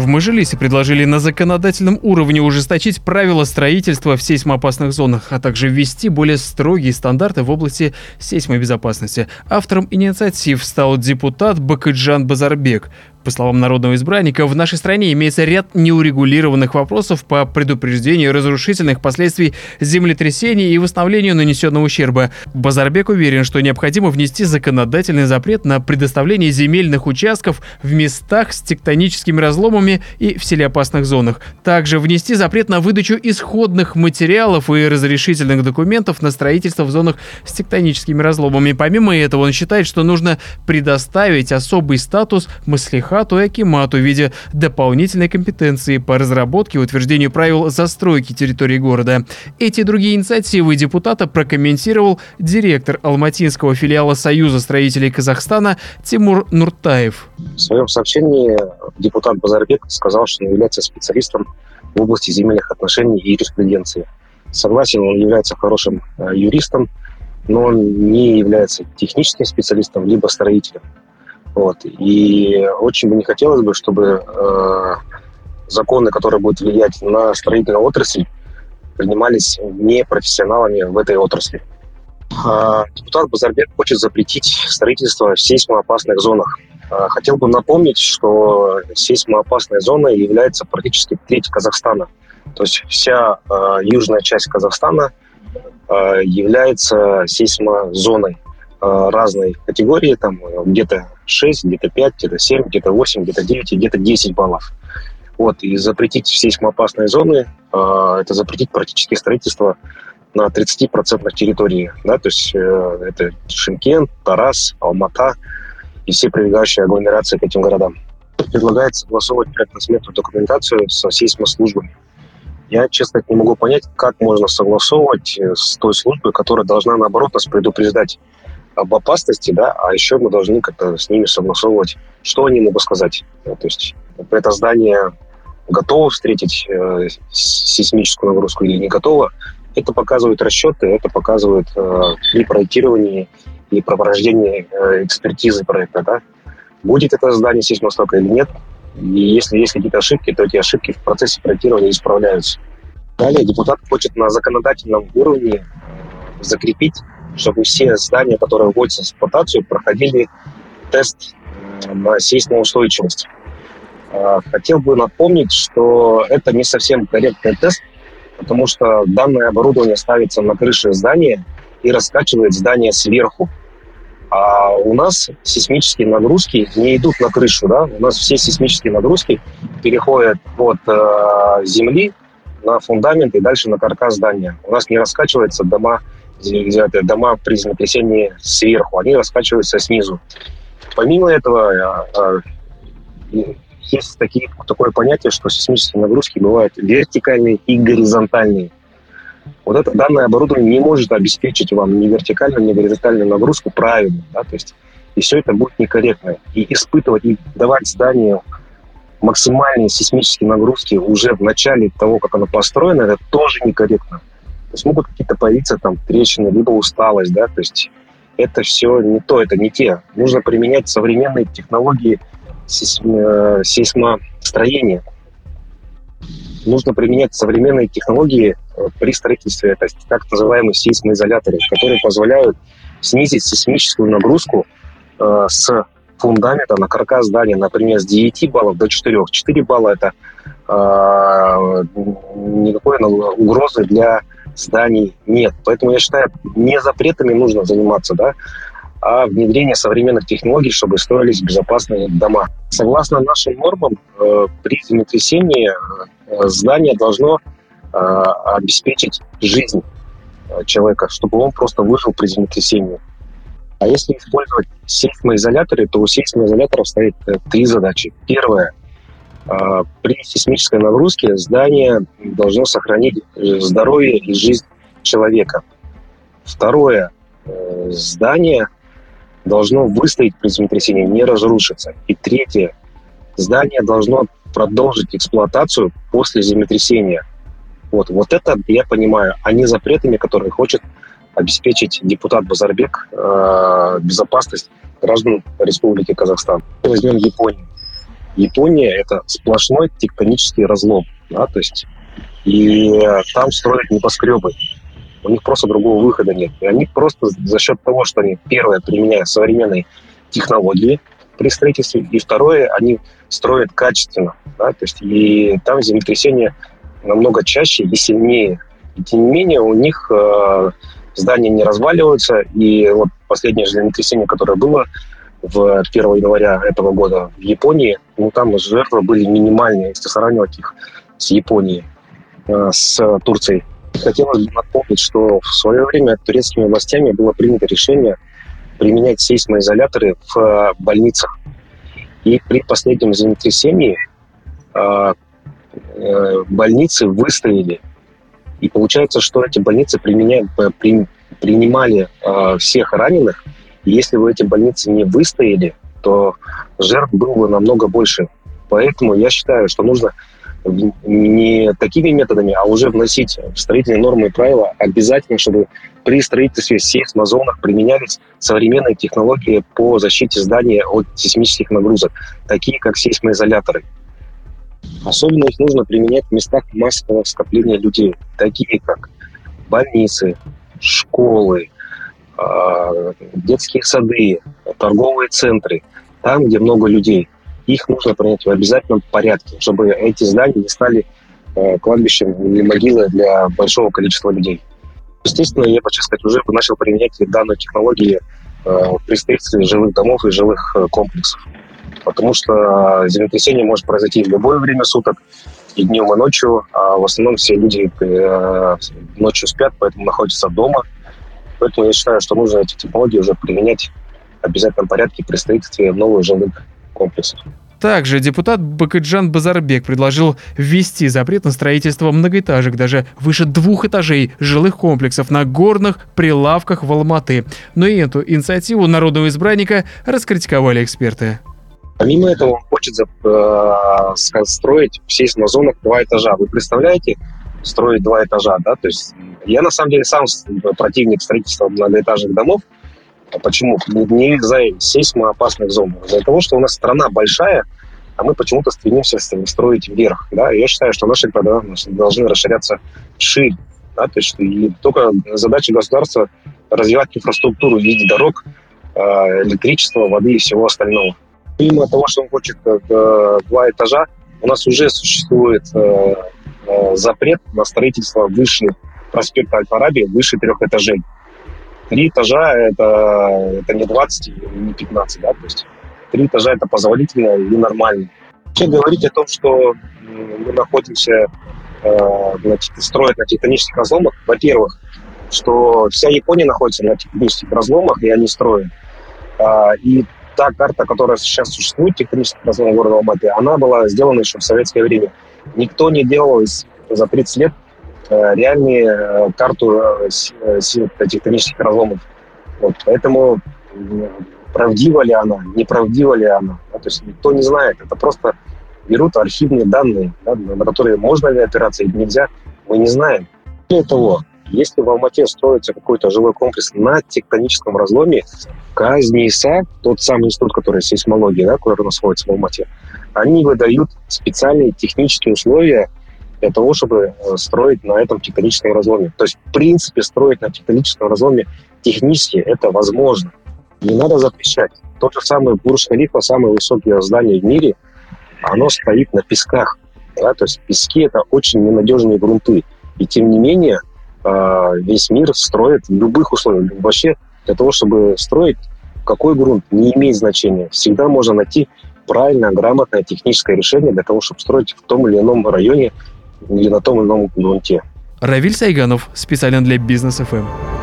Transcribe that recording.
В Мажилисе предложили на законодательном уровне ужесточить правила строительства в сейсмоопасных зонах, а также ввести более строгие стандарты в области сейсмобезопасности. Автором инициатив стал депутат Бакыджан Базарбек. По словам народного избранника, в нашей стране имеется ряд неурегулированных вопросов по предупреждению разрушительных последствий землетрясений и восстановлению нанесенного ущерба. Базарбек уверен, что необходимо внести законодательный запрет на предоставление земельных участков в местах с тектоническими разломами и в селеопасных зонах. Также внести запрет на выдачу исходных материалов и разрешительных документов на строительство в зонах с тектоническими разломами. Помимо этого, он считает, что нужно предоставить особый статус мыслих Хату и Акимату в виде дополнительной компетенции по разработке и утверждению правил застройки территории города. Эти и другие инициативы депутата прокомментировал директор алматинского филиала Союза строителей Казахстана Тимур Нуртаев. В своем сообщении депутат Базарбек сказал, что является специалистом в области земельных отношений и юриспруденции. Согласен, он является хорошим э, юристом, но он не является техническим специалистом либо строителем. Вот. И очень бы не хотелось бы, чтобы э, законы, которые будут влиять на строительную отрасль, принимались не профессионалами в этой отрасли. Э, депутат Базарбек хочет запретить строительство в сейсмоопасных зонах. Э, хотел бы напомнить, что сейсмоопасная зона является практически треть Казахстана. То есть вся э, южная часть Казахстана является сейсмозоной. Э, разной категории, там где-то 6, где-то 5, где-то 7, где-то 8, где-то 9 и где-то 10 баллов. Вот, и запретить сейсмоопасные зоны, э, это запретить практически строительство на 30% территории, да, то есть э, это Шимкент, Тарас, Алмата и все прилегающие агломерации к этим городам. Предлагается согласовывать проектно-сметную документацию со сейсмослужбами. Я, честно, не могу понять, как можно согласовывать с той службой, которая должна, наоборот, нас предупреждать об опасности, да, а еще мы должны как-то с ними согласовывать, что они могут сказать. То есть это здание готово встретить э, сейсмическую нагрузку или не готово, это показывают расчеты, это показывает э, при проектировании и прохождении э, экспертизы проекта, да, будет это здание сейсмостока или нет. И если есть какие-то ошибки, то эти ошибки в процессе проектирования исправляются. Далее депутат хочет на законодательном уровне закрепить чтобы все здания, которые вводятся в эксплуатацию, проходили тест э, на сейсмоустойчивость. А, хотел бы напомнить, что это не совсем корректный тест, потому что данное оборудование ставится на крыше здания и раскачивает здание сверху. А у нас сейсмические нагрузки не идут на крышу, да? У нас все сейсмические нагрузки переходят от э, земли на фундамент и дальше на каркас здания. У нас не раскачивается дома дома при землетрясении сверху, они раскачиваются снизу. Помимо этого, а, а, есть такие, такое понятие, что сейсмические нагрузки бывают вертикальные и горизонтальные. Вот это данное оборудование не может обеспечить вам ни вертикальную, ни горизонтальную нагрузку правильно. Да? То есть, и все это будет некорректно. И испытывать, и давать зданию максимальные сейсмические нагрузки уже в начале того, как оно построено, это тоже некорректно. То есть могут какие-то появиться там трещины, либо усталость, да, то есть это все не то, это не те. Нужно применять современные технологии сейсмо, сейсмостроения. Нужно применять современные технологии э, при строительстве, это так называемые сейсмоизоляторы, которые позволяют снизить сейсмическую нагрузку э, с фундамента на каркас здания, например, с 9 баллов до 4. 4 балла – это э, никакой угрозы для зданий нет. Поэтому я считаю, не запретами нужно заниматься, да, а внедрение современных технологий, чтобы строились безопасные дома. Согласно нашим нормам, э, при землетрясении э, здание должно э, обеспечить жизнь человека, чтобы он просто выжил при землетрясении. А если использовать сейсмоизоляторы, то у сейсмоизоляторов стоит три задачи. Первое при сейсмической нагрузке здание должно сохранить э, здоровье и жизнь человека. Второе, э, здание должно выстоять при землетрясении, не разрушиться. И третье, здание должно продолжить эксплуатацию после землетрясения. Вот, вот это я понимаю, а не запретами, которые хочет обеспечить депутат Базарбек э, безопасность граждан Республики Казахстан. Возьмем Японию. Япония – это сплошной тектонический разлом. Да, то есть, и там строят небоскребы. У них просто другого выхода нет. И они просто за счет того, что они, первое, применяют современные технологии при строительстве, и второе, они строят качественно. Да, то есть, и там землетрясения намного чаще и сильнее. И тем не менее у них э, здания не разваливаются. И вот последнее землетрясение, которое было в 1 января этого года в Японии, ну там жертвы были минимальные, если сравнивать их с Японией, э, с Турцией. Хотелось бы напомнить, что в свое время турецкими властями было принято решение применять сейсмоизоляторы в больницах. И при последнем землетрясении э, э, больницы выстояли. И получается, что эти больницы применяют, при, принимали всех раненых. Если бы эти больницы не выстояли, то жертв было бы намного больше. Поэтому я считаю, что нужно не такими методами, а уже вносить в строительные нормы и правила обязательно, чтобы при строительстве сейсмозонах применялись современные технологии по защите здания от сейсмических нагрузок, такие как сейсмоизоляторы. Особенно их нужно применять в местах массового скопления людей, такие как больницы, школы, детские сады, торговые центры, там, где много людей – их нужно принять в обязательном порядке, чтобы эти здания не стали э, кладбищем или могилой для большого количества людей. Естественно, я, хочу сказать, уже начал применять данные технологии э, при строительстве жилых домов и жилых э, комплексов. Потому что землетрясение может произойти в любое время суток, и днем, и ночью, а в основном все люди э, ночью спят, поэтому находятся дома. Поэтому я считаю, что нужно эти технологии уже применять в обязательном порядке при строительстве новых жилых комплексов. Также депутат Бакыджан Базарбек предложил ввести запрет на строительство многоэтажек даже выше двух этажей жилых комплексов на горных прилавках в Алматы. Но и эту инициативу народного избранника раскритиковали эксперты. Помимо этого, он хочет э, строить в сейсмозонах два этажа. Вы представляете, строить два этажа, да? То есть я на самом деле сам противник строительства многоэтажных домов, а почему? Не из-за сейсмоопасных зон, а из-за того, что у нас страна большая, а мы почему-то стремимся строить вверх. Да? Я считаю, что наши города должны расширяться шире. Да? То есть и только задача государства развивать инфраструктуру в виде дорог, а, электричества, воды и всего остального. Помимо того, что он хочет э, два этажа, у нас уже существует э, э, запрет на строительство выше проспекта Аль-Фараби, выше трех этажей три этажа это, это не 20 и не 15, да, то есть три этажа это позволительно и нормально. Вообще говорить о том, что мы находимся, э, значит, строят на тектонических разломах, во-первых, что вся Япония находится на тектонических разломах, и они строят. А, и та карта, которая сейчас существует, тектонических разломов города Алматы, она была сделана еще в советское время. Никто не делал за 30 лет Э, реальные э, карту э, тектонических разломов. Вот, поэтому правдива ли она, неправдива ли она, да, то есть никто не знает. Это просто берут архивные данные, да, на которые можно ли опираться или нельзя, мы не знаем. Более того, если в Алмате строится какой-то жилой комплекс на тектоническом разломе, КАЗНИСА, тот самый институт, который сейсмология, да, который находится в Алмате, они выдают специальные технические условия для того, чтобы э, строить на этом тектоническом разломе. То есть, в принципе, строить на тектоническом разломе технически это возможно. Не надо запрещать. Тот же самый Бурж-Халифа, самое высокое здание в мире, оно стоит на песках. Да? То есть пески – это очень ненадежные грунты. И тем не менее, весь мир строит в любых условиях. Вообще, для того, чтобы строить, какой грунт, не имеет значения. Всегда можно найти правильное, грамотное техническое решение для того, чтобы строить в том или ином районе или на том или ином грунте. Равиль Сайганов, специально для Бизнес ФМ.